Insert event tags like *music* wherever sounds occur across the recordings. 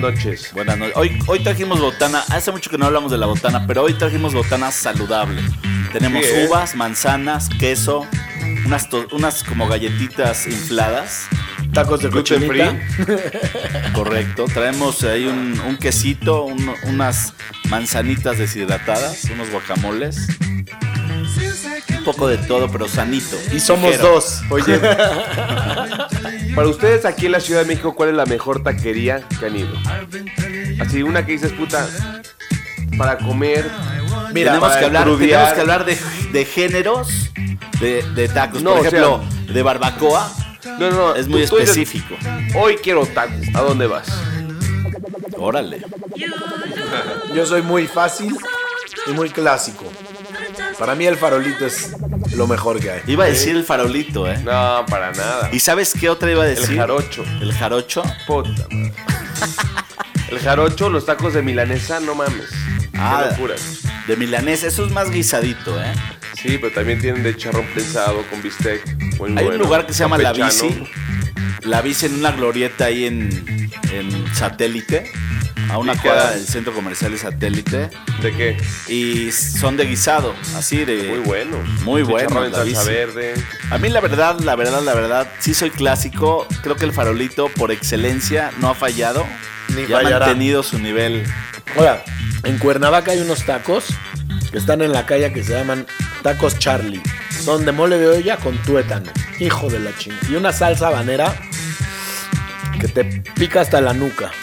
Buenas noches. Buenas noches. Hoy, hoy trajimos botana. Hace mucho que no hablamos de la botana, pero hoy trajimos botana saludable. Tenemos Sí, ¿eh? uvas, manzanas, queso, unas, unas como galletitas infladas. Tacos de Gluten cochinita. *laughs* Correcto. Traemos ahí un, un quesito, un- unas manzanitas deshidratadas, unos guacamoles. Un poco de todo, pero sanito. Y somos ligero. dos. Oye, *laughs* para ustedes aquí en la Ciudad de México, ¿cuál es la mejor taquería que han ido? Así, una que dices, puta, para comer. Mira, tenemos, para que hablar, tenemos que hablar de, de géneros de, de tacos. No, Por o sea- ejemplo, de barbacoa No, no, no. es muy dices, específico. Hoy quiero tacos. ¿A dónde vas? Órale. Yo soy muy fácil y muy clásico. Para mí el farolito es lo mejor que hay. Iba a decir el farolito, ¿eh? No, para nada. ¿Y sabes qué otra iba a decir? El jarocho. El jarocho. Puta madre. El jarocho, los tacos de milanesa, no mames. Ah. Qué locura. De milanés. Eso es más guisadito, ¿eh? Sí, pero también tienen de charrón prensado con bistec. Muy Hay un lugar que se llama La. Bici. La Bici en una glorieta ahí en, en Satélite. A una ¿Y qué cuadra del centro comercial de Satélite. ¿De qué? Y son de guisado, así de... Muy bueno. Muy bueno, Chicharrón en la salsa bici. verde. A mí la verdad, la verdad, la verdad, sí soy clásico. Creo que el farolito por excelencia no ha fallado. Ni y ha fallará. mantenido su nivel. Ahora, en Cuernavaca hay unos tacos que están en la calle que se llaman tacos Charlie. Son de mole de olla con tuétano. Hijo de la chingada. Y una salsa habanera que te pica hasta la nuca. *laughs*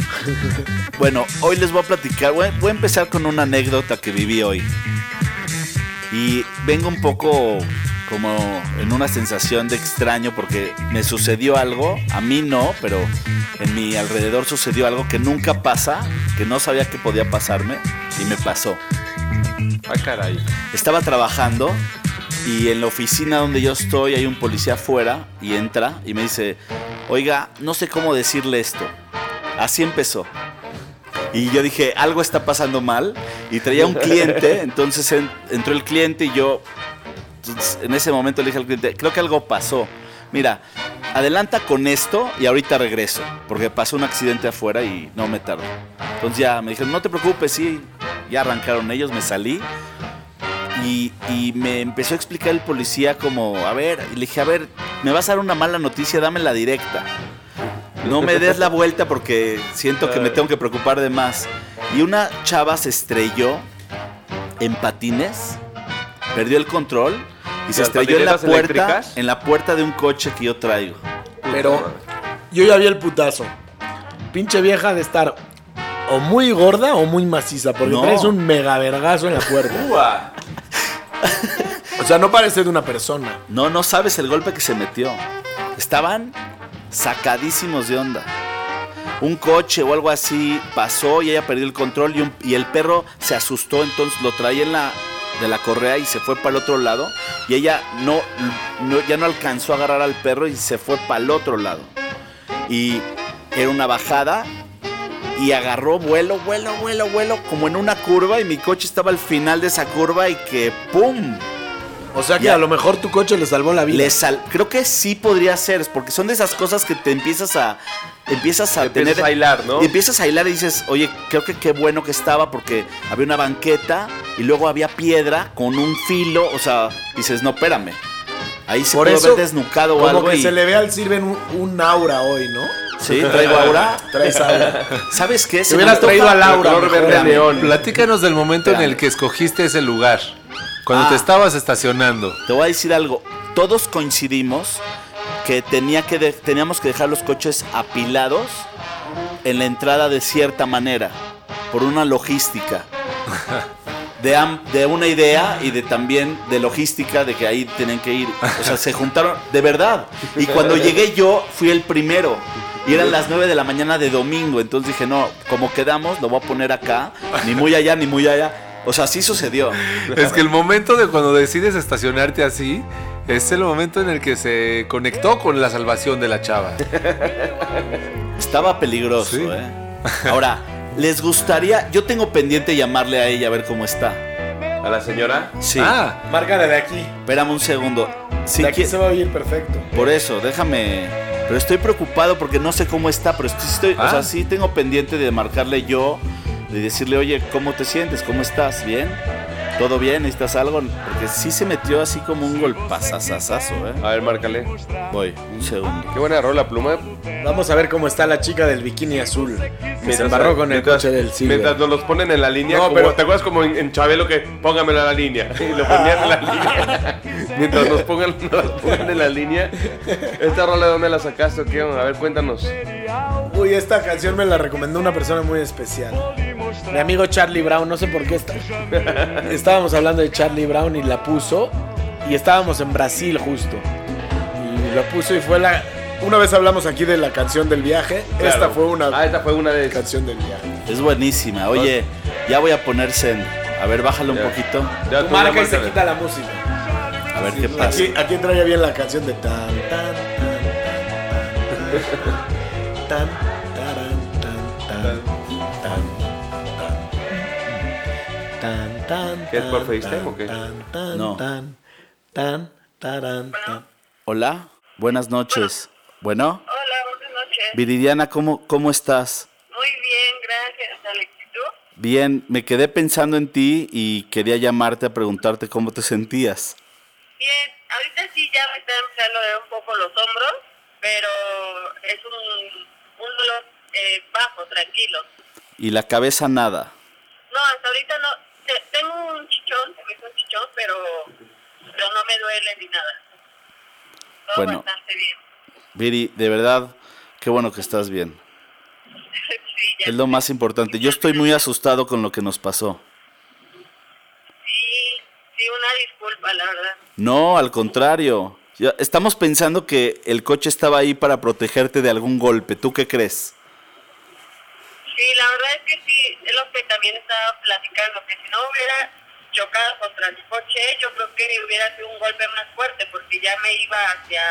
Bueno, hoy les voy a platicar, voy, voy a empezar con una anécdota que viví hoy. Y vengo un poco como en una sensación de extraño porque me sucedió algo, a mí no, pero en mi alrededor sucedió algo que nunca pasa, que no sabía que podía pasarme y me pasó. Ah, caray. Estaba trabajando y en la oficina donde yo estoy hay un policía afuera y entra y me dice, oiga, no sé cómo decirle esto. Así empezó. Y yo dije, algo está pasando mal. Y traía un cliente, *laughs* entonces en- entró el cliente y yo, entonces, en ese momento le dije al cliente, creo que algo pasó. Mira, adelanta con esto y ahorita regreso, porque pasó un accidente afuera y no me tardo. Entonces ya me dijeron, no te preocupes, sí, ya arrancaron ellos, me salí. Y, y me empezó a explicar el policía como, a ver, y le dije, a ver, me vas a dar una mala noticia, dame la directa. No me des la vuelta porque siento que me tengo que preocupar de más. Y una chava se estrelló en patines, perdió el control y se ¿Las estrelló en la puerta, eléctricas? en la puerta de un coche que yo traigo. Pero yo ya vi el putazo. Pinche vieja de estar o muy gorda o muy maciza, porque No. traes un mega vergazo en la puerta. O sea, no parece de una persona. No, no sabes el golpe que se metió. Estaban sacadísimos de onda. Un coche o algo así pasó y ella perdió el control y, el perro se asustó, entonces lo traía en la, de la correa y se fue para el otro lado. Y ella no- ya no alcanzó a agarrar al perro y se fue para el otro lado. Y era una bajada y agarró vuelo, vuelo, vuelo, vuelo, como en una curva y mi coche estaba al final de esa curva y que ¡pum! O sea que Ya. a lo mejor tu coche le salvó la vida. Le sal- creo que sí podría ser, es porque son de esas cosas que te empiezas a empiezas a Empiezas tener a hilar, ¿no? y empiezas a hilar y dices, "Oye, creo que qué bueno que estaba porque había una banqueta y luego había piedra con un filo, o sea, dices, "No, espérame." Ahí se Por puede eso, haber desnucado o Como algo que y se le ve al Sirven un, un aura hoy, ¿no? Sí, *laughs* traigo aura. Traes aura. ¿Sabes qué? Te hubieras traído a Laura. color mejor. verde neón. Platícanos del momento en el que escogiste ese lugar. Cuando Ah. te estabas estacionando. Te voy a decir algo. Todos coincidimos que, tenía que de- teníamos que dejar los coches apilados en la entrada de cierta manera, por una logística. *laughs* De, am- de una idea y de también de logística de que ahí tienen que ir. O sea, se juntaron, de verdad. Y cuando llegué yo, fui el primero. Y eran las 9 de la mañana de domingo. Entonces dije, no, como quedamos, lo voy a poner acá. Ni muy allá, ni muy allá. O sea, así sucedió. Es que el momento de cuando decides estacionarte así es el momento en el que se conectó con la salvación de la chava. Estaba peligroso, Sí. ¿eh? Ahora, ¿les gustaría? Yo tengo pendiente llamarle a ella a ver cómo está. ¿A la señora? Sí. Márcale de aquí. Espérame un segundo. Si de aquí se va a oír perfecto. Por eso, déjame, Pero estoy preocupado porque no sé cómo está, pero estoy, estoy- o Ah. sea, sí tengo pendiente de marcarle yo, de decirle, oye, ¿cómo te sientes? ¿Cómo estás? ¿Bien? ¿Todo bien? ¿Necesitas algo? Porque sí se metió así como un golpazazazazo, ¿eh? A ver, márcale. Voy, un segundo. Qué buena rola, pluma. Vamos a ver cómo está la chica del bikini azul. Que se embarró con el mientras- coche del Silver. Mientras nos los ponen en la línea, No, como, pero- ¿te acuerdas como en, en Chabelo que póngamelo a la línea? *laughs* Y lo ponían en la línea. *laughs* mientras nos pongan, nos pongan en la línea. ¿Esta rola de dónde la sacaste o qué? A ver, cuéntanos. Uy, esta canción me la recomendó una persona muy especial. Mi amigo Charlie Brown, no sé por qué está. Estábamos hablando de Charlie Brown y la puso. Y estábamos en Brasil justo. Y la puso y fue la. Una vez hablamos aquí de la canción del viaje. Esta fue una Ah, esta fue una de canción del viaje. Es buenísima. Oye, ya voy a poner Zen. A ver, bájale un Ya. poquito. Ya, Tú tú ya marca y se quita la música. A ver qué pasa. Aquí, aquí entraría bien la canción de tan tan tan tan tan ¿Qué es por tan, FaceTime o qué? tan, tan, No. tan, tan, taran, tan. Hola, buenas noches. Bueno, Hola, buenas noches. Viridiana, ¿cómo, cómo estás? Muy bien, gracias, Alex. ¿Y tú? Bien, me quedé pensando en ti y quería llamarte a preguntarte cómo te sentías. Bien, ahorita sí ya me está empezando a un poco los hombros, pero es un, un dolor eh, bajo, tranquilo. Y la cabeza nada. No, hasta ahorita no. Te- tengo un chichón, se me hizo un chichón, pero, pero no me duele ni nada. Todo Bueno. bastante bien. Viri, de verdad, qué bueno que estás bien. *laughs* sí, ya. Es lo más importante. Yo estoy muy asustado con lo que nos pasó. Sí, sí, una disculpa, la verdad. No, al contrario. Estamos pensando que el coche estaba ahí para protegerte de algún golpe. ¿Tú qué crees? Sí, la verdad es que sí, es lo que también estaba platicando, que si no hubiera chocado contra el coche, yo creo que hubiera sido un golpe más fuerte, porque ya me iba hacia,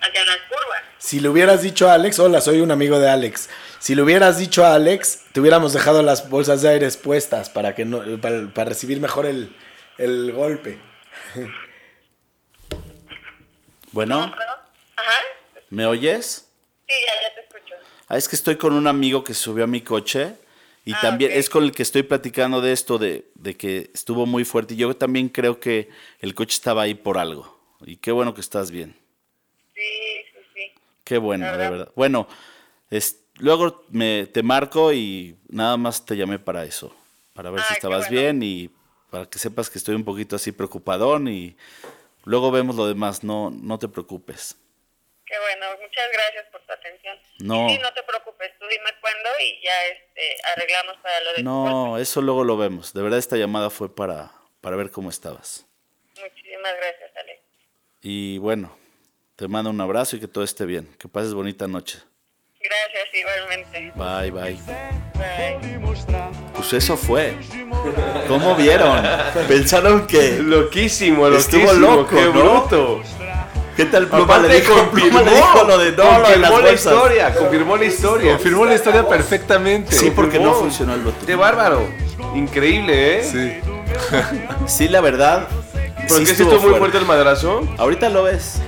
hacia las curvas. Si le hubieras dicho a Alex, hola, soy un amigo de Alex. Si le hubieras dicho a Alex, te hubiéramos dejado las bolsas de aire puestas para que no, para, para recibir mejor el, el golpe. *laughs* Bueno, ¿me oyes? sí, ya, ya te escucho. Ah, es que estoy con un amigo que subió a mi coche y Ah, también es con el que estoy platicando de esto, de, de que estuvo muy fuerte. Y yo también creo que el coche estaba ahí por algo. Y qué bueno que estás bien. Sí, sí, sí. Qué bueno, de verdad. Bueno, es, luego me, te marco y nada más te llamé para eso. Para ver si qué estabas bueno. bien y para que sepas que estoy un poquito así preocupadón y luego vemos lo demás. No, no te preocupes. Qué bueno, muchas gracias. No. Sí, no te preocupes, tú dime cuándo y ya este, arreglamos para lo de. No, eso luego lo vemos. De verdad esta llamada fue para, para ver cómo estabas. Muchísimas gracias, Alex. Y bueno, te mando un abrazo y que todo esté bien. Que pases bonita noche. Gracias, igualmente. Bye, bye. Bye. Pues eso fue. ¿Cómo vieron? *laughs* Pensaron que... Loquísimo, Estuvo loquísimo. loco, qué ¿no? bruto. ¿Qué tal Pluma Aparte, le dijo, confirmó, Pluma le dijo lo de no, que confirmó la historia, confirmó la historia. Confirmó la historia perfectamente. Sí, porque no funcionó el botón. Qué bárbaro. Increíble, ¿eh? Sí. *laughs* Sí, la verdad. ¿Por qué sí estuvo muy fuerte el madrazo? Ahorita lo ves.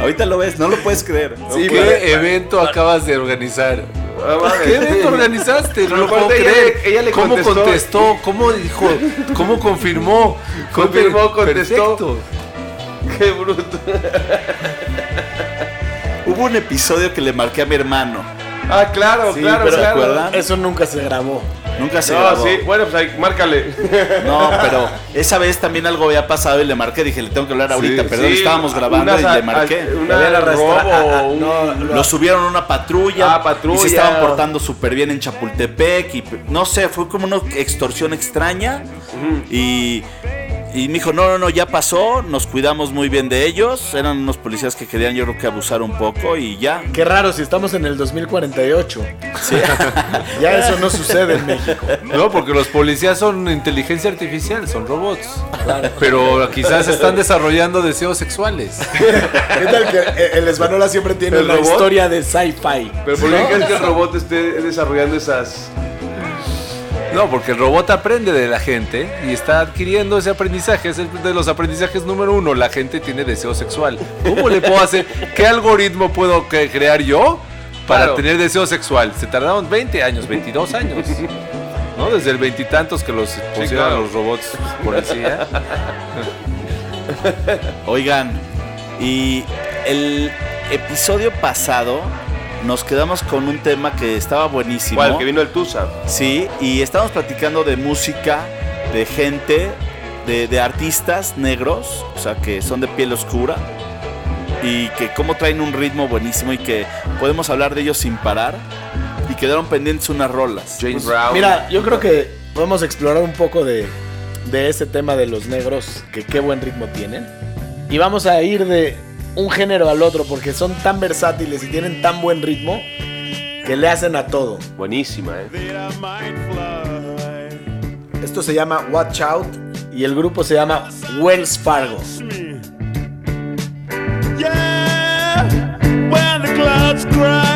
Ahorita lo ves, no lo puedes creer. Sí, ¿Qué pero- evento acabas de organizar? Ah. ¿Qué evento organizaste? No Pero lo puedo ella creer. le- ella le ¿Cómo contestó. contestó? ¿Cómo dijo? ¿Cómo confirmó? *laughs* Confirmó, contestó. perfecto. *laughs* Qué bruto. Hubo un episodio que le marqué a mi hermano. Ah, claro, Sí, claro, pero claro. ¿recuerdan? Eso nunca se grabó. Nunca se No, grabó. sí, bueno, pues ahí, márcale. No, pero esa vez también algo había pasado y le marqué. Dije, le tengo que hablar ahorita. Perdón, sí, estábamos grabando y a- le marqué. a- Le Una robo, un- No, lo- Lo subieron a una patrulla. Ah, patrulla. Y se estaban portando súper bien en Chapultepec. Y no sé, fue como una extorsión extraña. Y, y me dijo, no, no, no, ya pasó. Nos cuidamos muy bien de ellos. Eran unos policías que querían, yo creo que abusar un poco. Y ya. Qué raro si estamos en el 2048. Sí. *laughs* Ya eso no sucede en México. No, porque los policías son inteligencia artificial, son robots. Pero quizás están desarrollando deseos sexuales. *laughs* ¿Qué tal que eh, el Esbanola siempre tiene ¿El la historia de sci-fi? Pero ¿por qué crees que el robot esté desarrollando esas No, porque el robot aprende de la gente y está adquiriendo ese aprendizaje. Es el de los aprendizajes número uno. La gente tiene deseo sexual. ¿Cómo le puedo hacer? ¿Qué algoritmo puedo cre- crear yo para Claro. tener deseo sexual? Se tardaron 20 años, 22 años. ¿No? Desde el veintitantos que los pusieron claro. los robots policía. Oigan, y el episodio pasado nos quedamos con un tema que estaba buenísimo. Igual, que vino el Tusa. Sí, y estamos platicando de música, de gente, de, de artistas negros, o sea, que son de piel oscura, y que cómo traen un ritmo buenísimo y que podemos hablar de ellos sin parar, y quedaron pendientes unas rolas. James Brown. Mira, yo creo que podemos explorar un poco de, de ese tema de los negros, que qué buen ritmo tienen. Y vamos a ir de un género al otro, porque son tan versátiles y tienen tan buen ritmo que le hacen a todo. Buenísima, ¿eh? Esto se llama Watch Out y el grupo se llama Wells Fargo. Yeah, when the clouds cry,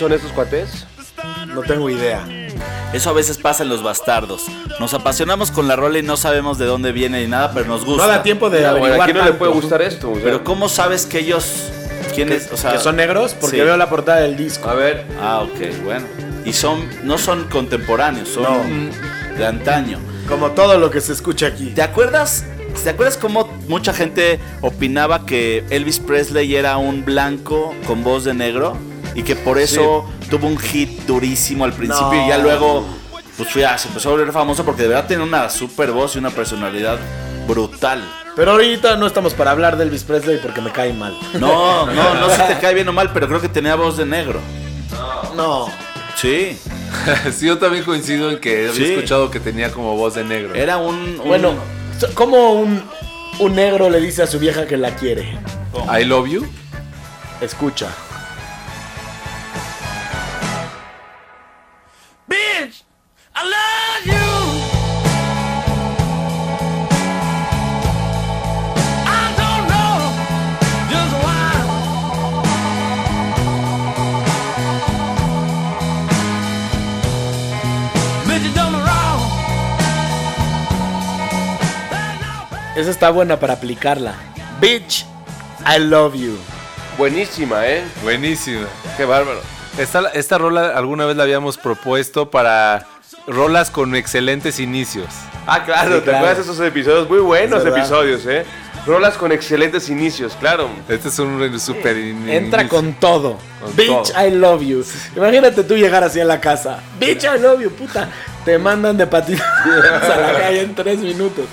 is coming. ¿De dónde son esos cuates? No tengo idea. Eso a veces pasa en los bastardos. Nos apasionamos con la rola y no sabemos de dónde viene ni nada, pero nos gusta. No da tiempo de Bueno, averiguar ¿a quién no le puede gustar esto? O sea, Pero ¿cómo sabes que ellos... ¿Quiénes? O sea, ¿Que son negros? Porque sí. veo la portada del disco. A ver, Ah, ok, bueno. Y son, no son contemporáneos, son No. de antaño. Como todo lo que se escucha aquí. ¿Te acuerdas? ¿Te acuerdas cómo mucha gente opinaba que Elvis Presley era un blanco con voz de negro? Y que por eso tuvo un hit durísimo al principio No. y ya luego pues ya se empezó a volver famoso porque de verdad tiene una super voz y una personalidad brutal. Pero ahorita no estamos para hablar de Elvis Presley porque me cae mal. No, no, no sé si te cae bien o mal, pero creo que tenía voz de negro. No. Sí, *laughs* sí, yo también coincido en que había Sí. escuchado que tenía como voz de negro. era un... un- Bueno, ¿cómo un, un negro le dice a su vieja que la quiere? I love you. Escucha. Esa está buena para aplicarla. Bitch, I love you. buenísima, ¿eh? Buenísima. Qué bárbaro. Esta, esta rola alguna vez la habíamos propuesto para rolas con excelentes inicios. Ah, claro, Sí, ¿te claro. acuerdas de esos episodios? Muy buenos episodios, ¿eh? Rolas con excelentes inicios, claro. Este es un super in- Entra inicio. con todo. Con Bitch, todo. I love you. Imagínate tú llegar así a la casa. Bitch, I love you, puta. Te mandan de patitas *laughs* a la calle en tres minutos.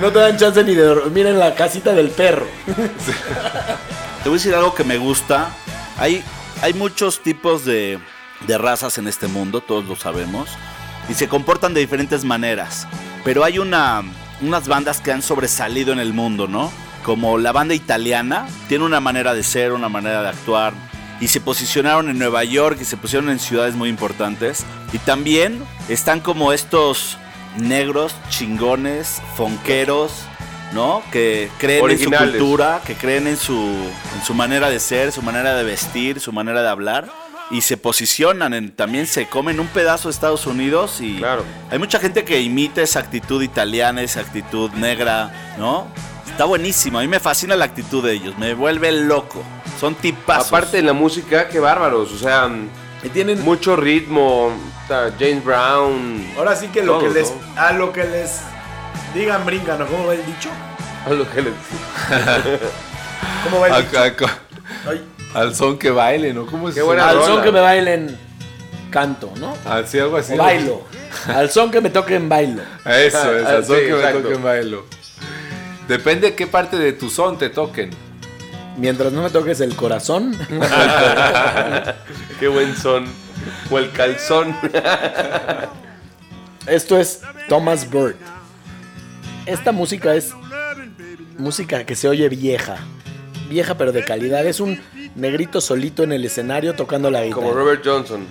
No te dan chance ni de dormir en la casita del perro. *laughs* Te voy a decir algo que me gusta. Hay, hay muchos tipos de, razas en este mundo, todos lo sabemos, y se comportan de diferentes maneras. Pero hay una, unas bandas que han sobresalido en el mundo, ¿no? Como la banda italiana, tiene una manera de ser, una manera de actuar, y se posicionaron en Nueva York y se pusieron en ciudades muy importantes. Y también están como estos negros, chingones, fonqueros, ¿no? Que creen en su cultura, que creen en su, en su manera de ser, su manera de vestir, su manera de hablar. Y se posicionan, en, también se comen un pedazo de Estados Unidos y Claro. hay mucha gente que imita esa actitud italiana, esa actitud negra, ¿no? Está buenísimo, a mí me fascina la actitud de ellos, me vuelve loco. Son tipazos. Aparte de la música, qué bárbaros. O sea, tienen mucho ritmo. James Brown. Ahora sí que lo Todos, que les ¿no? a lo que les digan brincan, ¿no? ¿Cómo va el dicho? A lo que les- *laughs* ¿Cómo va el A- dicho? a- co- Ay, al son que baile, ¿no? ¿Cómo es Qué buena al rola. son que me bailen canto, ¿no? Así, algo así. O bailo. *laughs* Al son que me toque en bailo. Eso es, al *laughs* son sí, que me exacto. toquen bailo. Depende de qué parte de tu son te toquen. Mientras no me toques el corazón. *laughs* Qué buen son. O el calzón. *laughs* Esto es Thomas Bird. Esta música es música que se oye vieja. Vieja pero de calidad. Es un negrito solito en el escenario tocando la guitarra. Como Robert Johnson.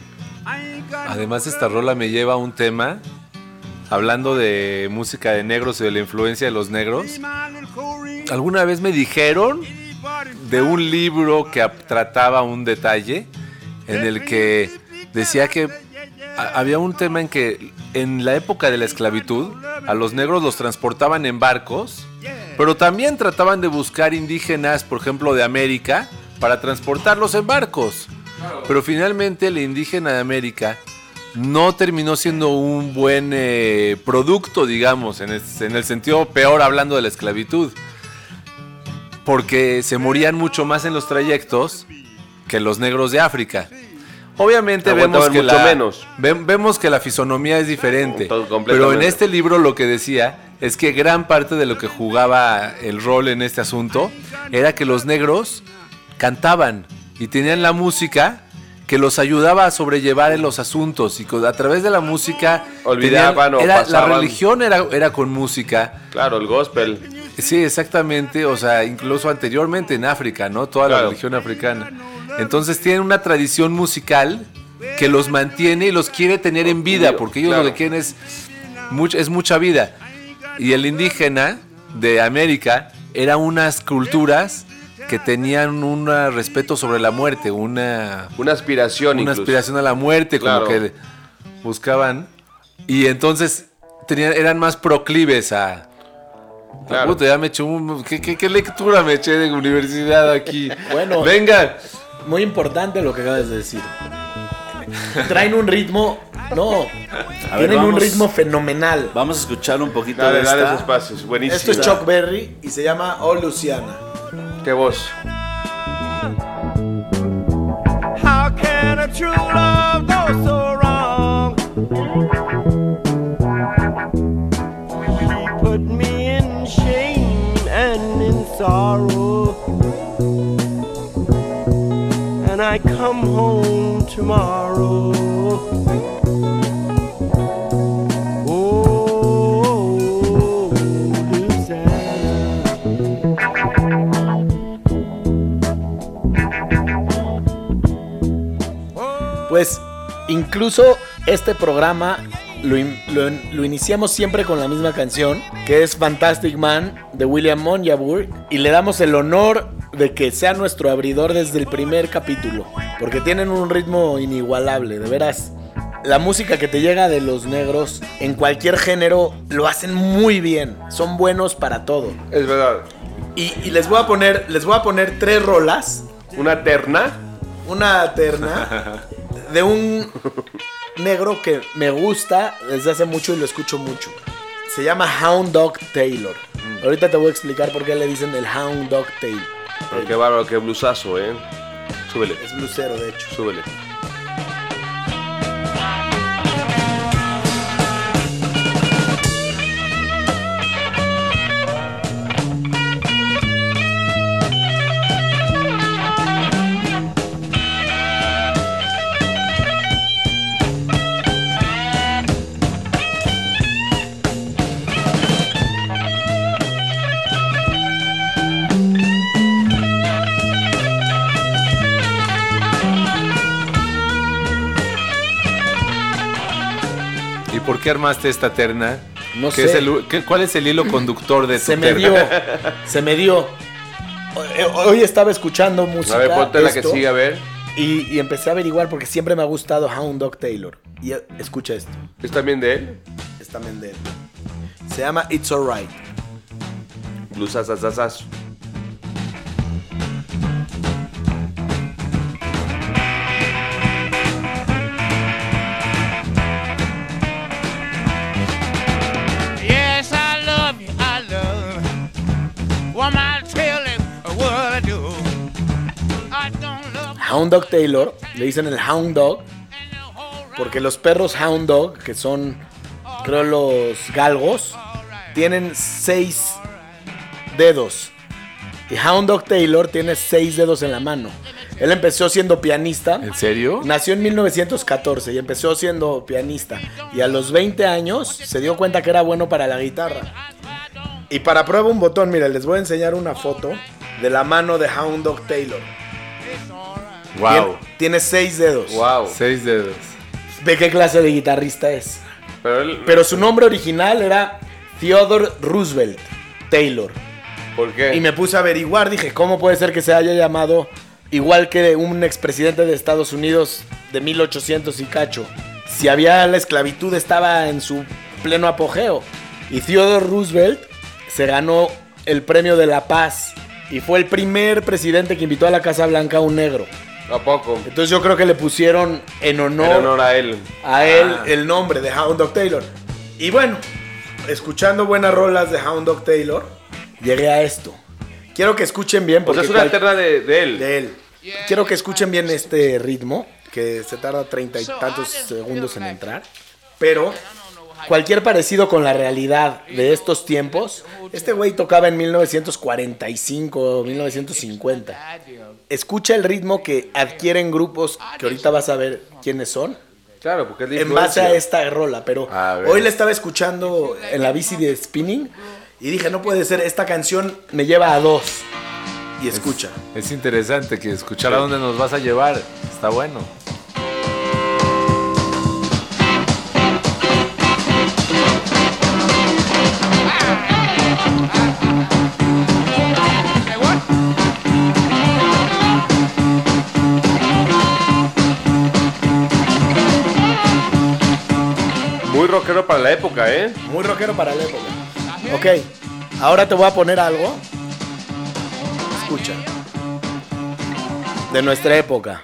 Además, esta rola me lleva a un tema hablando de música de negros y de la influencia de los negros. Alguna vez me dijeron de un libro que trataba un detalle en el que decía que había un tema en que en la época de la esclavitud a los negros los transportaban en barcos, pero también trataban de buscar indígenas, por ejemplo, de América, para transportarlos en barcos. Pero finalmente el indígena de América no terminó siendo un buen eh, producto, digamos, en el sentido peor hablando de la esclavitud. Porque se morían mucho más en los trayectos que los negros de África. Obviamente vemos que, mucho la, menos. ve- vemos que la fisonomía es diferente. Pero en este libro lo que decía es que gran parte de lo que jugaba el rol en este asunto era que los negros cantaban y tenían la música que los ayudaba a sobrellevar en los asuntos y a través de la música Olvidaban o era- la pasaban. religión era, era con música Claro, el gospel. Sí, exactamente, o sea, incluso anteriormente en África, ¿no? Toda la religión africana. Entonces tienen una tradición musical que los mantiene y los quiere tener en vida, porque ellos Claro. lo que quieren es, much- es mucha vida. Y el indígena de América eran unas culturas que tenían un respeto sobre la muerte, una, Una aspiración una incluso. aspiración a la muerte, como Claro. que buscaban. Y entonces tenían, eran más proclives a. Claro. Puta, ya me eché un. ¿qué, qué, qué lectura me eché de universidad aquí? *laughs* Bueno. Venga. Muy importante lo que acabas de decir. Traen un ritmo. No. A ver, tienen un vamos. ritmo fenomenal. Vamos a escuchar un poquito Dale, de dale esta. esos pasos. Buenísimo. Esto es Chuck Berry y se llama Oh Luciana. Qué voz. How can a true love go so wrong? She put me in shame and in sorrow. And I come home tomorrow. Pues incluso este programa lo, in- lo- lo iniciamos siempre con la misma canción, que es Fantastic Man de William Monjabur, y le damos el honor de que sea nuestro abridor desde el primer capítulo, porque tienen un ritmo inigualable, de veras. La música que te llega de los negros en cualquier género lo hacen muy bien, son buenos para todo. Es verdad. Y, y les voy a poner, les voy a poner tres rolas Una terna. una terna *laughs* de un negro que me gusta desde hace mucho y lo escucho mucho. Se llama Hound Dog Taylor. Ahorita te voy a explicar por qué le dicen el Hound Dog Taylor. Pero qué bárbaro, qué blusazo, eh. Súbele, Es blusero, de hecho. súbele. Qué armaste esta terna? No ¿Qué sé. es el- qué- ¿Cuál es el hilo conductor de tu Se me terna? dio. Se me dio. Hoy- Hoy estaba escuchando música. A ver, ponte la que sigue, a ver. Y, y empecé a averiguar porque siempre me ha gustado Hound Dog Taylor. Y eh, escucha esto. ¿Es también de él? Es también de él. Se llama It's Alright. Blusazazazazo. Hound Dog Taylor, le dicen el Hound Dog, porque los perros Hound Dog, que son creo los galgos, tienen seis dedos. Y Hound Dog Taylor tiene seis dedos en la mano. Él empezó siendo pianista. ¿En serio? Nació en 1914 y empezó siendo pianista. Y a los 20 años se dio cuenta que era bueno para la guitarra. Y para prueba un botón, miren, les voy a enseñar una foto de la mano de Hound Dog Taylor. Wow. Tiene, tiene seis dedos. Wow. Seis dedos. ¿De qué clase de guitarrista es? Pero él. Pero su nombre original era Theodore Roosevelt Taylor. ¿Por qué? Y me puse a averiguar, dije, ¿cómo puede ser que se haya llamado igual que un expresidente de Estados Unidos de 1800 y cacho? Si había la esclavitud estaba en su pleno apogeo. Y Theodore Roosevelt se ganó el premio de la paz y fue el primer presidente que invitó a la Casa Blanca a un negro. ¿A poco? Entonces yo creo que le pusieron en honor, En honor a él. a él el nombre de Hound Dog Taylor. Y bueno, escuchando buenas rolas de Hound Dog Taylor, llegué a esto. Quiero que escuchen bien O porque sea, es una cual- alterna de, de él. de él. Quiero que escuchen bien este ritmo, que se tarda treinta y tantos segundos en entrar. Pero cualquier parecido con la realidad de estos tiempos, este güey tocaba en 1945 o 1950. Escucha el ritmo que adquieren grupos que ahorita vas a ver quiénes son. Claro, porque es de En base a esta rola, pero hoy la estaba escuchando en la bici de spinning y dije, no puede ser, esta canción me lleva a dos. Y escucha. Es interesante que escuchar a dónde nos vas a llevar. Está bueno. Rockero para la época, ¿eh? Muy rockero para la época. Ok, ahora te voy a poner algo. Escucha. De nuestra época.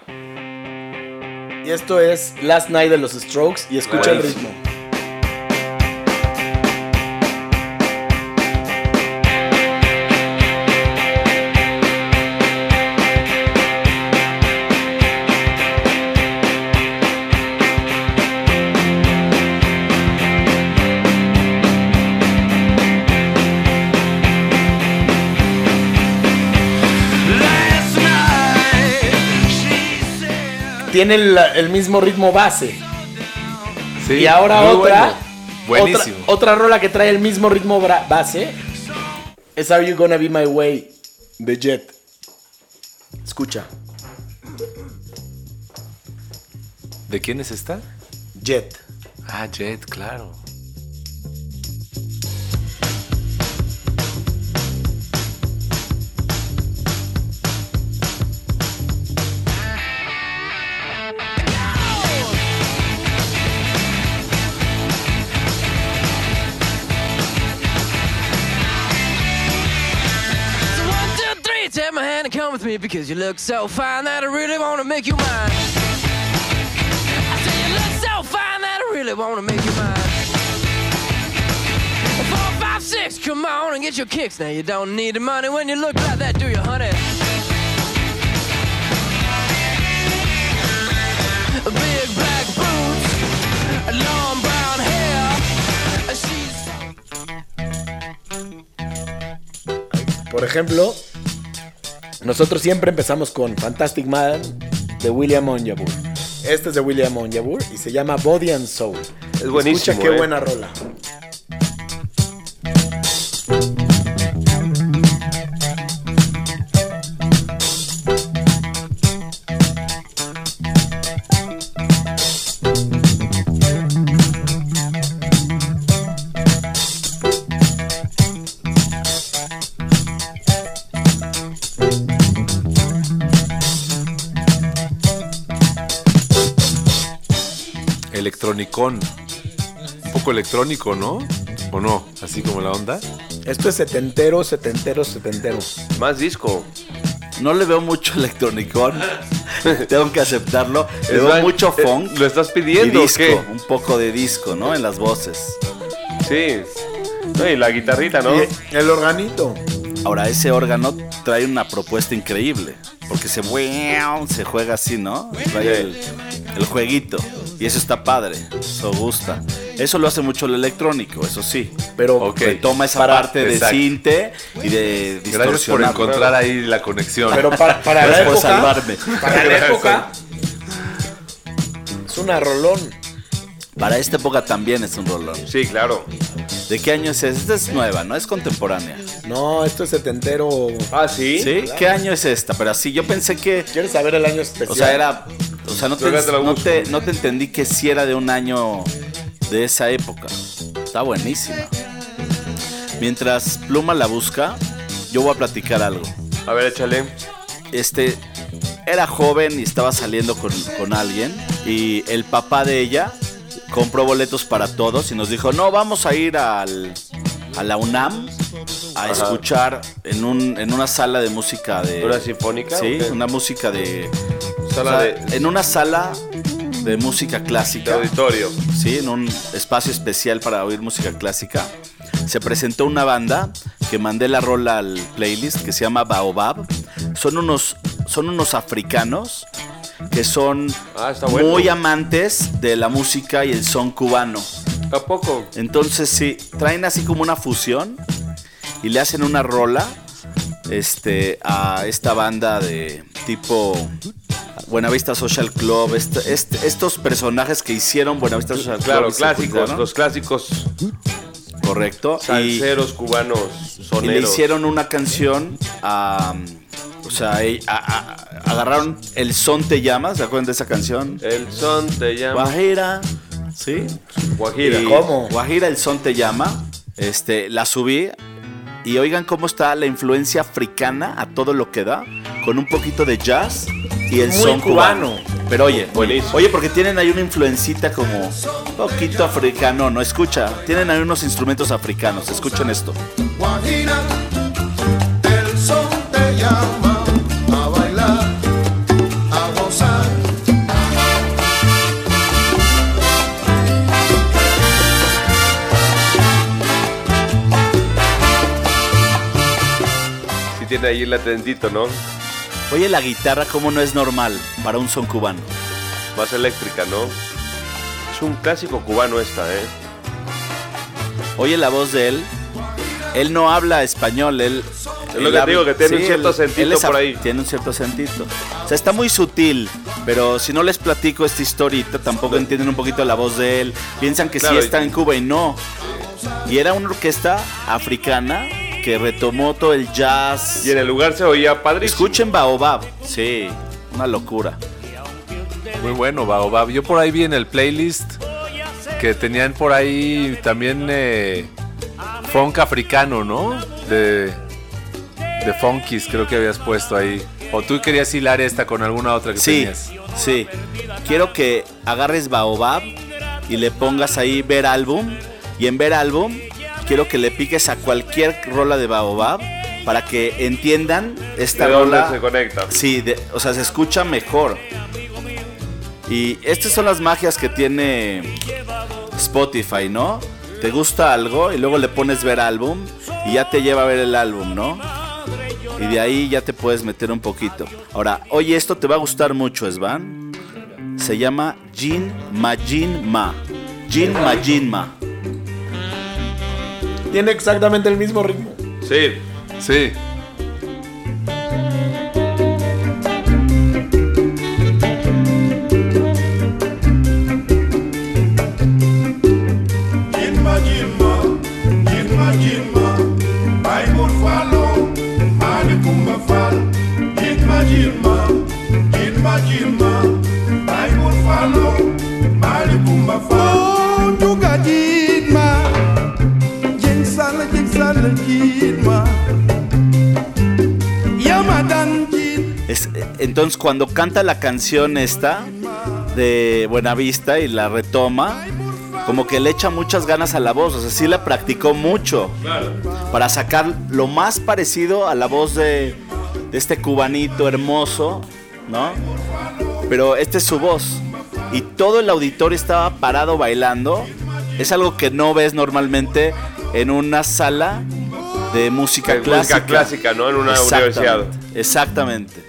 Y esto es Last Night de los Strokes y escucha el ritmo. Tiene el, el mismo ritmo base. Sí, y ahora otra, bueno. Buenísimo. otra. Otra rola que trae el mismo ritmo base es Are You Gonna Be My Way de Jet. Escucha. ¿De quién es esta? Jet. Ah, Jet, claro. With me because you look so fine that I really want to make you mine. I say you look so fine that I really want to make you mine. Four, five, six, come on and get your kicks. Now you don't need the money when you look like that, do you, honey? Big black boots, long brown hair. She's Por ejemplo, nosotros siempre empezamos con Fantastic Man de William Onjabur. Este es de William Onjabur y se llama Body and Soul. Es buenísimo, Escucha qué eh. buena rola. Electronicón. Un poco electrónico, ¿no? ¿O no? Así como la onda. Esto es setentero, setentero, setentero. Más disco. No le veo mucho *laughs* electronicón. Tengo que aceptarlo. Le veo mucho eh, funk. ¿Lo estás y pidiendo o disco. qué? Un poco de disco, ¿no? En las voces. Sí. No, y la guitarrita, ¿no? Y el organito. Ahora, ese órgano trae una propuesta increíble. Porque se, se juega así, ¿no? Trae el, el jueguito. Y eso está padre. Eso gusta. Eso lo hace mucho el electrónico, eso sí. Pero Ok. Toma esa Para- parte de exacto. cinte y de Gracias por encontrar ahí la conexión. Pero para, para la época, salvarme. para la época es una rolón. Para esta época también es un rolón. Sí, claro. ¿De qué año es esta? Esta es nueva, ¿no? Es contemporánea. No, esto es setentero. Ah, sí. ¿Sí? ¿Qué año es esta? Pero así, yo pensé que... ¿Quieres saber el año especial? O sea, era... O sea, no te, no, te, no te entendí que sí era de un año de esa época. Está buenísima. Mientras Pluma la busca, yo voy a platicar algo. A ver, échale. Este era joven y estaba saliendo con, con alguien y el papá de ella compró boletos para todos y nos dijo, no, vamos a ir al, a la UNAM a escuchar en, un, en una sala de música de... ¿Una sinfónica? Sí, una música de... Sala o sea, de- En una sala de música De clásica. auditorio. Sí, en un espacio especial para oír música clásica. Se presentó una banda que mandé la rola al playlist que se llama Baobab. Son unos, son unos africanos que son Ah, bueno. muy amantes de la música y el son cubano. ¿A poco? Entonces sí, traen así como una fusión y le hacen una rola este, a esta banda de tipo Buenavista Social Club, este- este- estos personajes que hicieron Buenavista Social Club. Claro, y clásicos. Los clásicos Correcto. Y, salseros cubanos, y le hicieron una canción a... sea, e- a- a- agarraron el son te llama, ¿se acuerdan de esa canción? El son te llama. Guajira, ¿sí? Guajira. Y ¿Cómo? Guajira el son te llama. Este, la subí y oigan cómo está la influencia africana a todo lo que da, con un poquito de jazz y el Muy son cubano. cubano. Pero oye, Buenísimo. oye, porque tienen ahí una influencita como un poquito africano, no escucha, tienen ahí unos instrumentos africanos, escuchen esto. Guajira, Sí tiene ahí el latentito, ¿no? Oye, la guitarra como no es normal para un son cubano. Más eléctrica, ¿no? Es un clásico cubano esta, ¿eh? Oye la voz de él. Él no habla español, él. Es lo él que habla- digo, que tiene un cierto él- acentito él es por ahí. Tiene un cierto acentito. O sea, está muy sutil, pero si no les platico esta historieta, tampoco entienden un poquito la voz de él. Piensan que Claro, sí está en Cuba y no. Y era una orquesta africana que retomó todo el jazz. Y en el lugar se oía padrísimo. Escuchen Baobab. Sí, una locura. Muy bueno, Baobab. Yo por ahí vi en el playlist que tenían por ahí también eh, funk africano, ¿no? De, de funkies creo que habías puesto ahí. O tú querías hilar esta con alguna otra que Sí, tenías. sí. Quiero que agarres Baobab y le pongas ahí ver álbum. Y en ver álbum, quiero que le piques a cualquier rola de Baobab para que entiendan esta ¿De dónde rola. se conecta? Sí, de- o sea, se escucha mejor. Y estas son las magias que tiene Spotify, ¿no? Te gusta algo y luego le pones ver álbum y ya te lleva a ver el álbum, ¿no? Y de ahí ya te puedes meter un poquito. Ahora, oye, esto te va a gustar mucho, Svan. Se llama Jin Majin Ma. Jin Majin Ma. Tiene exactamente el mismo ritmo. Sí. Sí. Follow, fall. Entonces, cuando canta la canción esta de Buenavista y la retoma, como que le echa muchas ganas a la voz. O sea, sí la practicó mucho. Para sacar lo más parecido a la voz de, de este cubanito hermoso, ¿no? Pero esta es su voz. Y todo el auditorio estaba parado bailando. Es algo que no ves normalmente en una sala de música De clásica. música clásica, ¿no? En una universidad. Exactamente.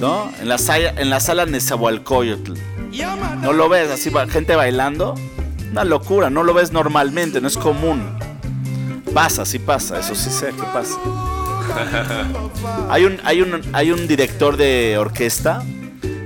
¿No? En la sala, en la sala Nezahualcóyotl. No lo ves así, gente bailando. Una locura, no lo ves normalmente, no es común. Pasa, sí pasa, eso sí sé que pasa. Hay un, hay un, hay un director de orquesta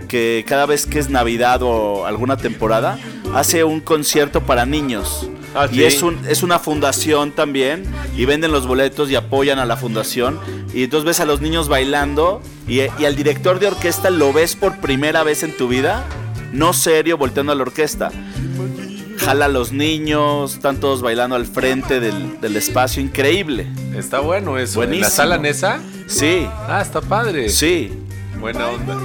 que cada vez que es Navidad o alguna temporada hace un concierto para niños. Ah, y sí. es, un, es una fundación también y venden los boletos y apoyan a la fundación. Y entonces ves a los niños bailando y, y al director de orquesta lo ves por primera vez en tu vida, no serio, volteando a la orquesta. Jala a los niños, están todos bailando al frente del, del espacio, increíble. Está bueno eso. ¿En Buenísimo. la sala Nesa? Sí, Ah, está padre. sí, Buena onda.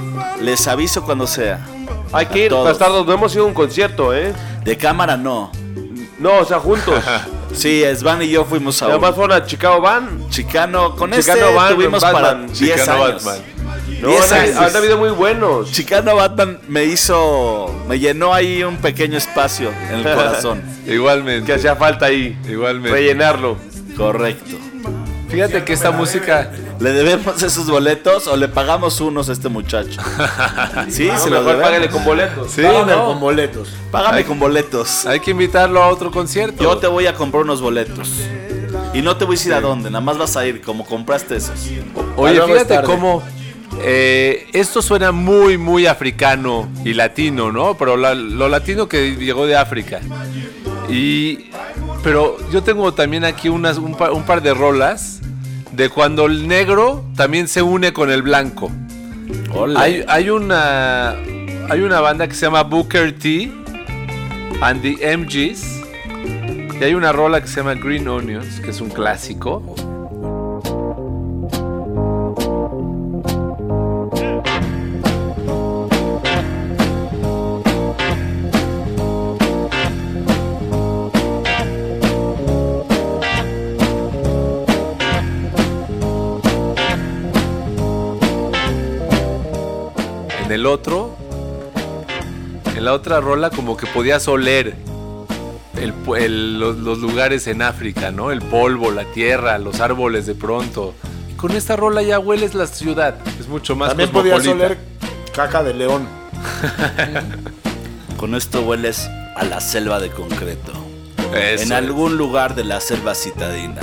les aviso cuando sea. Hay que ir, bastardos. No hemos ido a un concierto, ¿eh? De cámara no. No, o sea, juntos. *laughs* Sí, Svan y yo fuimos a Además un fueron a Chicago Van. Chicano. Con Chicano este Batman, tuvimos Batman. para 10 Chicano años. Batman. No, 10 han, años. han habido muy buenos. Chicano Batman me hizo, me llenó ahí un pequeño espacio en el *laughs* corazón. Igualmente. Que hacía falta ahí. Igualmente. Rellenarlo. Correcto. Fíjate que esta música. ¿Le debemos esos boletos o le pagamos unos a este muchacho? *laughs* Sí, No, se los debemos. con boletos. Sí, Págame no. con boletos. Págame con boletos. Hay que invitarlo a otro concierto. Yo te voy a comprar unos boletos. Y no te voy a decir a dónde, nada más vas a ir como compraste esos. Oye, es fíjate cómo eh, esto suena muy, muy africano y latino, ¿no? Pero la- lo latino que llegó de África. Y, pero yo tengo también aquí unas, un, par, un par de rolas de cuando el negro también se une con el blanco. Ole. Hay, hay una hay una banda que se llama Booker T and the MGs y hay una rola que se llama Green Onions, que es un clásico. Otro, en la otra rola como que podías oler el el- los, los lugares en África, ¿no? El polvo, la tierra, los árboles de pronto. Y con esta rola ya hueles la ciudad. Es mucho más También podías oler caca de león. *laughs* Con esto hueles a la selva de concreto. Eso en es. algún lugar de la selva citadina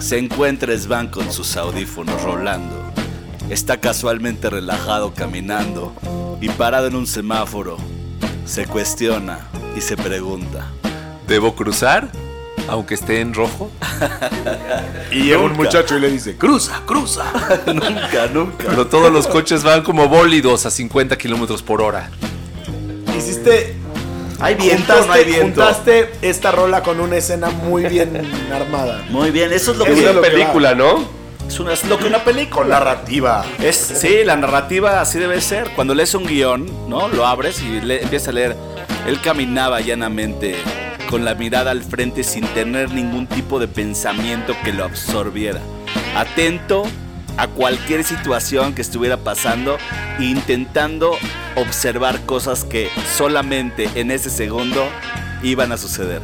se encuentra Svan con sus audífonos rolando. Está casualmente relajado caminando y parado en un semáforo. Se cuestiona y se pregunta. ¿Debo cruzar? Aunque esté en rojo. *laughs* Y llega un muchacho y le dice, cruza, cruza. *laughs* nunca, nunca. Pero todos los coches van como bólidos a 50 kilómetros por hora. Hiciste... ¿Hay viento juntaste, no hay viento? juntaste esta rola con una escena muy bien armada. Muy bien, eso es lo Es que una lo que película, ¿no? Es, una- es lo que una película. Narrativa. Es, sí, la narrativa así debe ser. Cuando lees un guion, ¿no? Lo abres y le, empiezas a leer. Él caminaba llanamente con la mirada al frente sin tener ningún tipo de pensamiento que lo absorbiera. Atento a cualquier situación que estuviera pasando e intentando observar cosas que solamente en ese segundo iban a suceder.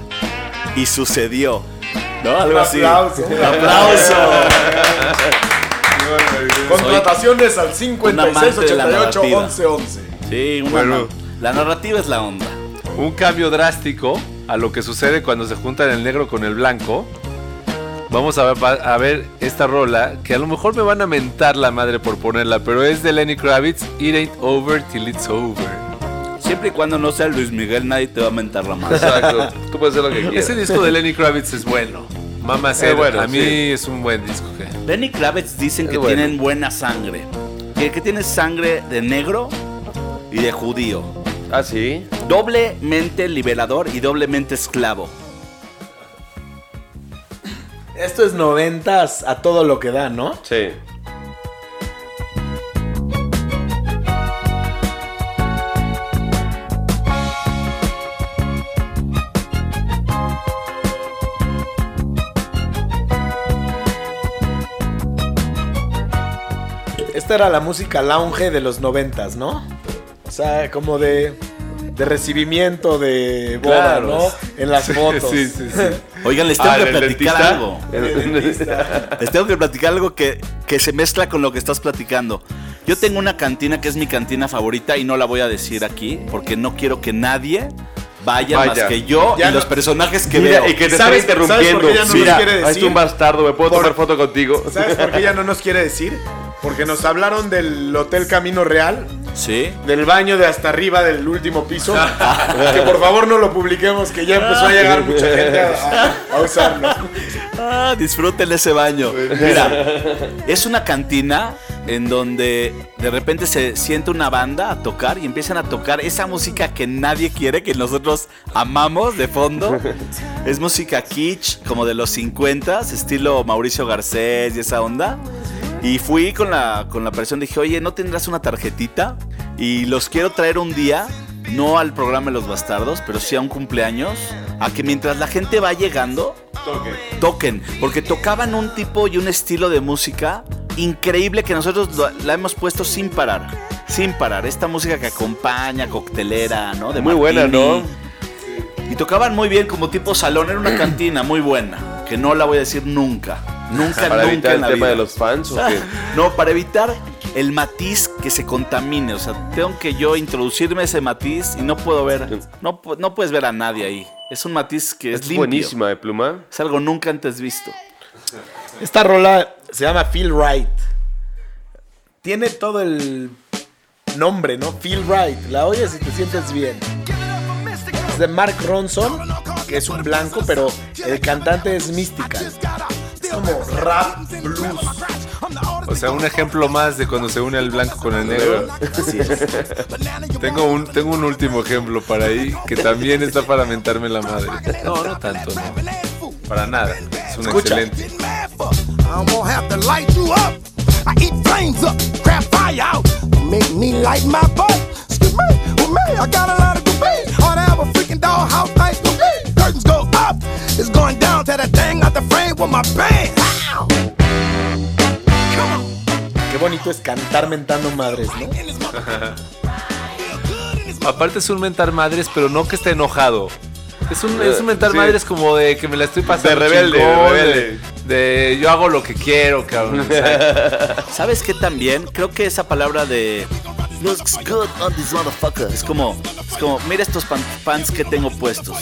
Y sucedió. ¿No? Algo así. aplauso. Aplauso. *laughs* Contrataciones al un 56 amante de la 88 narrativa. 11 11. Sí, una Bueno. la narrativa es la onda. Un cambio drástico a lo que sucede cuando se juntan el negro con el blanco. Vamos a ver, a ver esta rola que a lo mejor me van a mentar la madre por ponerla, pero es de Lenny Kravitz, It Ain't Over Till It's Over. Siempre y cuando no sea Luis Miguel, nadie te va a mentar la mano. Exacto. Tú puedes hacer lo que quieras. Ese disco de Lenny Kravitz es bueno. Mamá Es bueno, a mí sí. es un buen disco. que- Lenny Kravitz dicen Es que bueno. tienen buena sangre. Que, que tiene sangre de negro y de judío. Ah, sí. Doblemente liberador y doblemente esclavo. Esto es noventas a todo lo que da, ¿no? Sí. Esta era la música lounge de los noventas, ¿no? O sea, como de, de recibimiento de boda, Claro. ¿no? En las fotos. Sí, sí, sí. *laughs* Oigan, les tengo Ah, que ¿el platicar dentista? algo. Les tengo que platicar algo que, que se mezcla con lo que estás platicando. Yo tengo una cantina que es mi cantina favorita y no la voy a decir aquí porque no quiero que nadie vaya, Vaya. más que yo Ya y los no- personajes que Mira, veo. y que te ¿Sabes- está sabes por qué interrumpiendo. ya no nos Mira, quiere ahí está decir? un bastardo, ¿me puedo Por- tomar foto contigo? ¿Sabes por qué ya no nos quiere decir? Porque nos hablaron del Hotel Camino Real, Sí. del baño de hasta arriba del último piso. *laughs* que por favor no lo publiquemos, que ya empezó a llegar mucha gente a, a- usarlo. Ah, disfruten ese baño. Mira, es una cantina en donde de repente se siente una banda a tocar y empiezan a tocar esa música que nadie quiere, que nosotros amamos de fondo. Es música kitsch, como de los 50, estilo Mauricio Garcés y esa onda. Y fui con la, con la persona, dije, oye, ¿no tendrás una tarjetita? Y los quiero traer un día, no al programa de los bastardos, pero sí a un cumpleaños, a que mientras la gente va llegando, toquen, porque tocaban un tipo y un estilo de música increíble que nosotros lo- la hemos puesto sin parar, sin parar. Esta música que acompaña, coctelera, ¿no? De Muy buena, martini. ¿no? Y tocaban muy bien como tipo salón, era una cantina muy buena, que no la voy a decir nunca, nunca, Para nunca evitar en el la tema vida. de los fans o *laughs* qué? No, para evitar el matiz que se contamine. O sea, tengo que yo introducirme ese matiz y no puedo ver. No, no puedes ver a nadie ahí. Es un matiz que es, Es limpio. buenísima de pluma. Es algo nunca antes visto. Esta rola se llama Feel Right. Tiene todo el nombre, ¿no? Feel Right. La oyes y te sientes bien. Es de Mark Ronson, que es un blanco, pero el cantante es Mystical. Como rap blues. O sea, un ejemplo más de cuando se une el blanco con el negro. Así es. Tengo un, tengo un último ejemplo para ahí que también está para mentarme la madre. No, no tanto, no. Para nada. Es un Escucha. excelente. Make me light my butt. Excuse me, with me, I got a lot of debate. Ought to have a freaking dollhouse go up, it's going down to that thing out the frame with my. Qué bonito es cantar mentando madres, ¿no? Aparte es un mentar madres, pero no que esté enojado. Es un, es un mentar Sí. madres como de que me la estoy pasando. De rebelde, chingón, de rebelde. De, de yo hago lo que quiero, cabrón. *laughs* ¿Sabes qué también? Creo que esa palabra de looks good on this motherfucker es como, es como, mira estos pan- pants que tengo puestos,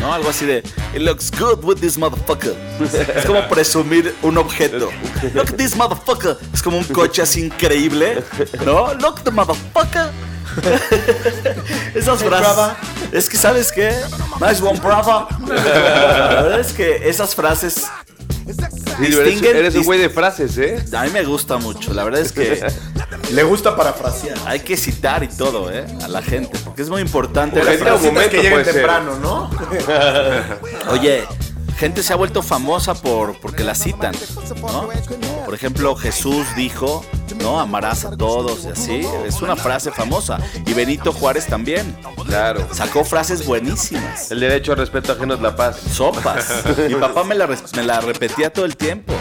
¿no? Algo así de it looks good with this motherfucker. *laughs* Es como presumir un objeto. Look at this motherfucker. Es como un coche así increíble, ¿no? Look the motherfucker. *laughs* Esas frases. Es que, ¿sabes qué? Nice one, brother. La verdad es que esas frases Sí, eres, distinguen- eres un güey de frases, ¿eh? a mí me gusta mucho. La verdad es que Le gusta parafrasear. hay que citar y todo, ¿eh? A la gente. Porque es muy importante. Porque la un momento que lleguen temprano, ¿no? *laughs* Oye, gente se ha vuelto famosa por porque la citan, ¿no? Por ejemplo, Jesús dijo, ¿no? Amarás a todos y así. Es una frase famosa. Y Benito Juárez también. Claro. Sacó frases buenísimas. El derecho al respeto ajeno es la paz. Sopas. *laughs* Mi papá me la, me la repetía todo el tiempo.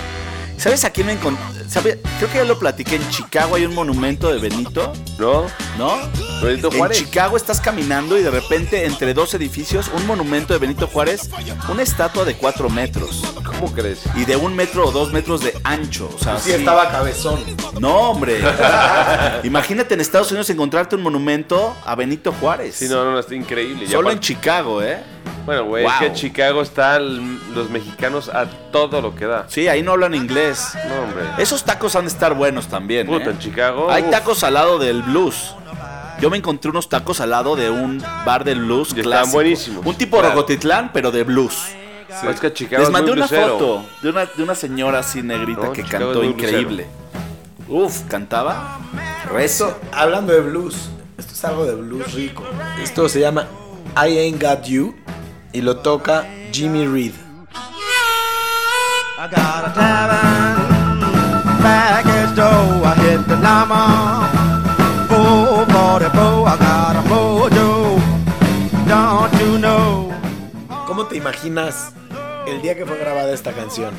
¿Sabes a quién me encontré? Creo que ya lo platiqué. En Chicago hay un monumento de Benito, ¿No? ¿no? Benito En Juárez. Chicago estás caminando y de repente entre dos edificios, un monumento de Benito Juárez, una estatua de cuatro metros ¿Cómo crees? y de un metro o dos metros de ancho. O sea, Sí, sí. estaba cabezón. No, hombre. *laughs* Imagínate en Estados Unidos encontrarte un monumento a Benito Juárez. Sí, no, no, está increíble. Solo en Chicago, ¿eh? Bueno, güey, Wow. es que en Chicago están los mexicanos a todo lo que da. Sí, ahí no hablan inglés. No, hombre. Esos tacos han de estar buenos también. Puta, ¿eh? en Chicago. Hay uf. tacos al lado del blues. Yo me encontré unos tacos al lado de un bar del blues Y estaban clásico. buenísimos. Un tipo Claro. Rocotitlán, pero de blues. Es que Chicago Les es mandé muy una blusero. foto de una, de una señora así negrita No, que Chicago cantó increíble. Uf, cantaba. Rezo. Hablando de blues, esto es algo de blues rico. Esto se llama I Ain't Got You y lo toca Jimmy Reed. I got a. I hit the number 444. I got a mojo. Don't you know? ¿Cómo te imaginas el día que fue grabada esta canción?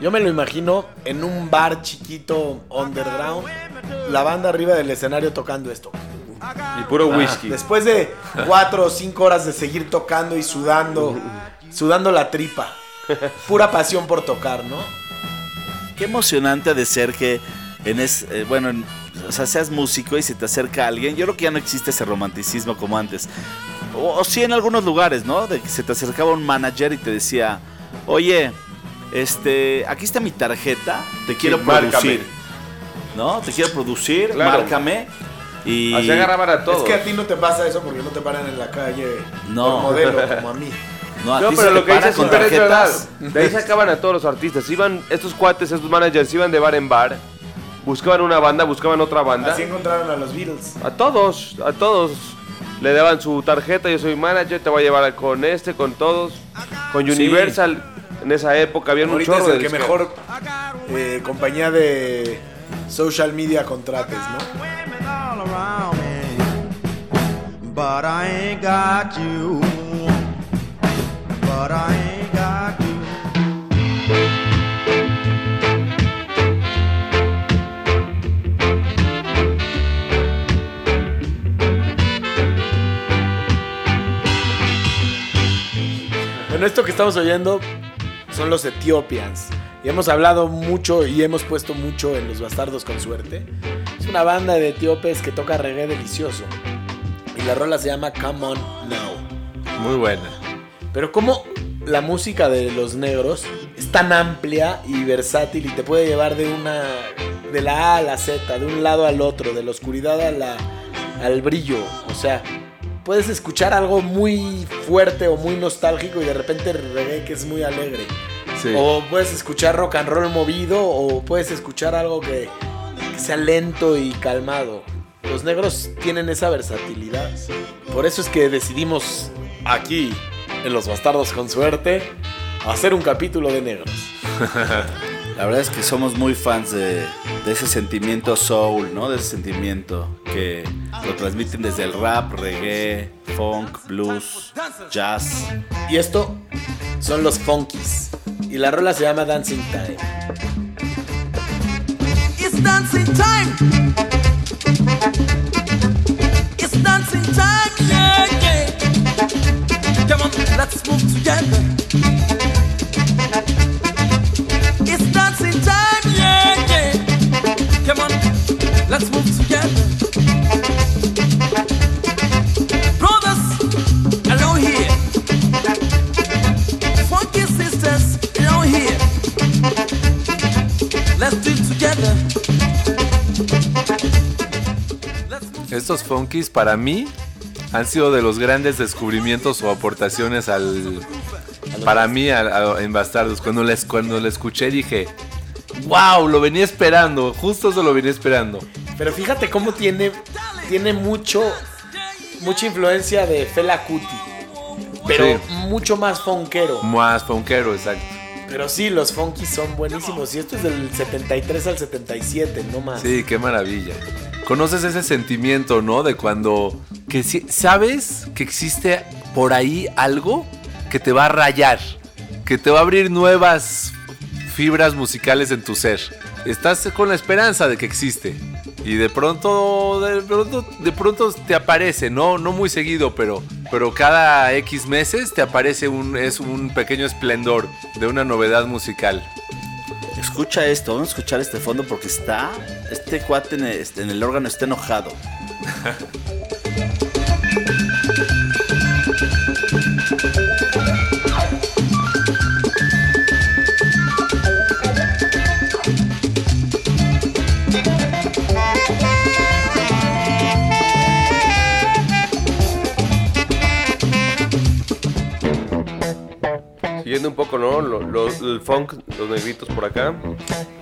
Yo me lo imagino en un bar chiquito underground, la banda arriba del escenario tocando esto. Y puro whisky. Después de cuatro o cinco horas de seguir tocando y sudando, sudando la tripa. Pura pasión por tocar, ¿no? Qué emocionante ha de ser que en es, eh, bueno, en- o sea, seas músico y se te acerca alguien. Yo creo que ya no existe ese romanticismo como antes. o, o sí en algunos lugares, ¿no? De que se te acercaba un manager y te decía, oye, este, aquí está mi tarjeta, te quiero márcame. producir. ¿No? Te quiero producir, Claro. márcame. Y Así agarraban a todos. Es que a ti no te pasa eso porque no te paran en la calle No. por modelo *laughs* como a mí. no, a No, ti pero se lo te que para dice con es verdad. De ahí sacaban a todos los artistas. Iban, estos cuates, estos managers, iban de bar en bar. Buscaban una banda, buscaban otra banda. Así encontraron a los Beatles. A todos, a todos. Le daban su tarjeta, yo soy manager, te voy a llevar con este, con todos. Con Sí. Universal, en esa época había un chorro es el de que mejor eh, compañía de social media contrates, ¿no? But I ain't got you. But I ain't got you. Bueno, esto que estamos oyendo son los Ethiopians. Y hemos hablado mucho y hemos puesto mucho en Los Bastardos con Suerte. Es una banda de etíopes que toca reggae delicioso. Y la rola se llama Come On Now. Muy buena. Pero como la música de los negros es tan amplia y versátil y te puede llevar de una de la A a la Z, de un lado al otro, de la oscuridad a la, al brillo. O sea, puedes escuchar algo muy fuerte o muy nostálgico y de repente reggae que es muy alegre. Sí. O puedes escuchar rock and roll movido o puedes escuchar algo que, que sea lento y calmado. Los negros tienen esa versatilidad. Por eso es que decidimos aquí, en Los Bastardos con Suerte, hacer un capítulo de negros. *laughs* La verdad es que somos muy fans de, de ese sentimiento soul, ¿no? De ese sentimiento que lo transmiten desde el rap, reggae, funk, blues, jazz. Y esto son los Funkies. Y la rola se llama Dancing Time. It's dancing time. Estos funkies para mí han sido de los grandes descubrimientos o aportaciones al para mí al- a- en Bastardos. Cuando les cuando la escuché dije, wow, lo venía esperando, justo eso lo venía esperando. Pero fíjate cómo tiene, tiene mucho, mucha influencia de Fela Kuti. Pero Sí. mucho más funkero. Más funkero, exacto. Pero sí, los funkies son buenísimos. Y esto es del 73 al 77, no más. Sí, qué maravilla. ¿Conoces ese sentimiento, no? De cuando que sabes que existe por ahí algo que te va a rayar, que te va a abrir nuevas fibras musicales en tu ser. Estás con la esperanza de que existe y de pronto de pronto de pronto te aparece, no no muy seguido, pero pero cada X meses te aparece un es un pequeño esplendor de una novedad musical. Escucha esto, vamos a escuchar este fondo porque está, este cuate en el, en el órgano está enojado. *laughs* ¿no? Lo- lo- el funk, los negritos por acá.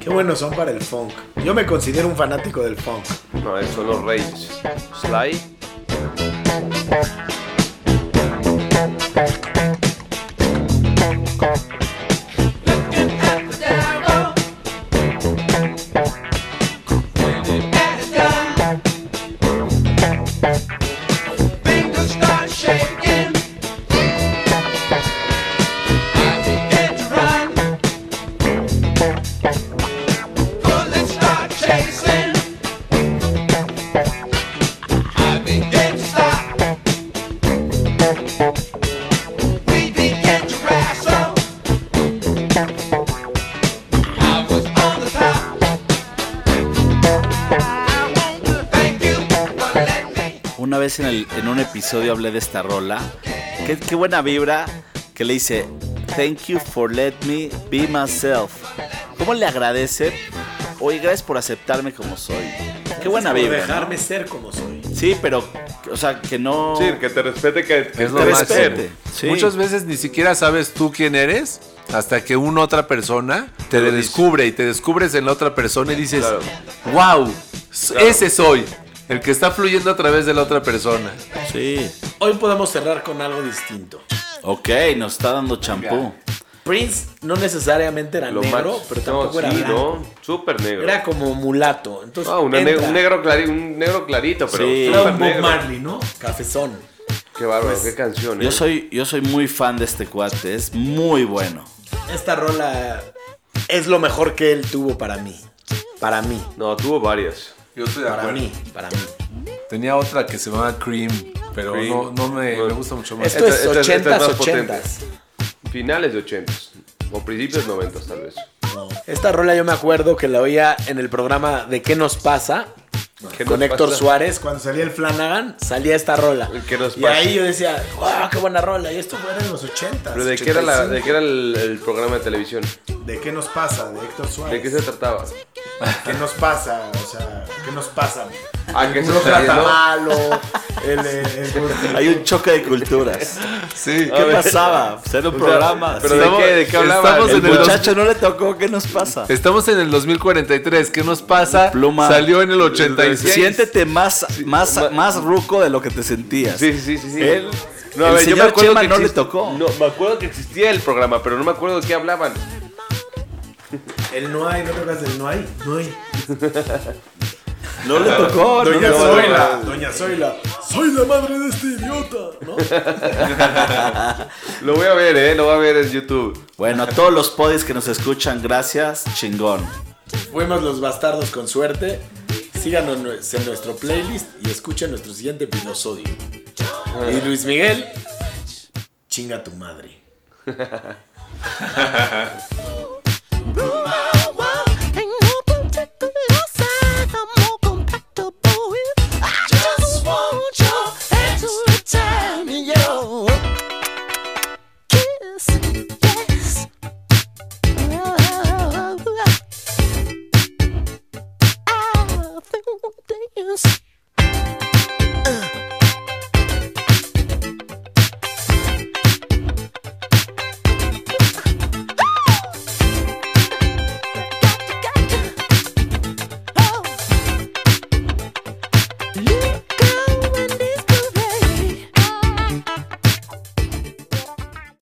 Qué buenos son para el funk. Yo me considero un fanático del funk. No, son los reyes. Sly. El- en un episodio hablé de esta rola. Qué, qué buena vibra que le dice, thank you for let me be myself. ¿Cómo le agradece? Oye, gracias por aceptarme como soy. Qué buena Por vibra. ¿no? dejarme ser como soy. Sí, pero, o sea, que no... Sí, que te respete, que, que Es te respete. Sí. Muchas veces ni siquiera sabes tú quién eres hasta que una otra persona te descubre y te descubres en la otra persona y dices, Claro. wow, Claro. ese soy, el que está fluyendo a través de la otra persona. Sí. Hoy podemos cerrar con algo distinto. Ok, nos está dando champú. Prince no necesariamente era Lo negro, más- pero no, tampoco era sí, blanco. no, súper negro. Era como mulato. Entonces, Ah, una ne- entra. un, negro clari- un negro clarito, pero Sí. Era súper un Bob negro. Marley, ¿no? Cafezón. Qué bárbaro, Pues, qué canción. Yo eh. soy, yo soy muy fan de este cuate, es muy bueno. Esta rola es lo mejor que él tuvo para mí. Para mí. No, tuvo varias. Yo estoy de Para acuerdo. mí. Para mí. Tenía otra que se llama Cream, pero Cream. no, no me, gusta mucho más. Esto es esta- esta es 80s, más potente. 80s. Finales de 80s. O principios 90 tal vez. Esta rola yo me acuerdo que la oía en el programa de ¿Qué nos pasa? ¿Qué con nos Héctor pasa? Suárez, cuando salía el Flanagan, salía esta rola. ¿Qué nos y pasa? ahí yo decía, wow, qué buena rola. Y esto fue en los 80. ¿Pero de qué era, la, de qué era el, el programa de televisión? ¿De qué nos pasa? De Héctor Suárez. ¿De qué se trataba? ¿Qué nos pasa? O sea, ¿qué nos pasa? Ah, que se Uno trata malo. El, el- el- *laughs* Hay un choque de culturas. Sí. ¿Qué pasaba? *laughs* Pues era un O sea, programa. ¿Pero Sí. de qué, de qué hablaban? estamos El en el muchacho no le tocó, ¿qué nos pasa? Estamos en el 2043. ¿Qué nos pasa? Pluma. Salió en el 86. Siéntete más, más, ma- más ruco de lo que te sentías. Sí, sí, sí, sí. Él- no, a el ver, yo me señor acuerdo Chema que no le exist- tocó. No, me acuerdo que existía el programa, pero no me acuerdo de qué hablaban. El no hay, ¿no te acuerdas del no hay? No hay. No le tocó. no Doña. Zoila, Doña Zoila. Soy la madre de este idiota, ¿no? *laughs* Lo voy a ver, eh, lo voy a ver en YouTube. Bueno, a todos los podis que nos escuchan, gracias. Chingón. Fuimos los bastardos con suerte. Síganos en nuestro playlist y escuchen nuestro siguiente episodio. Y Luis Miguel, chinga tu madre. *laughs*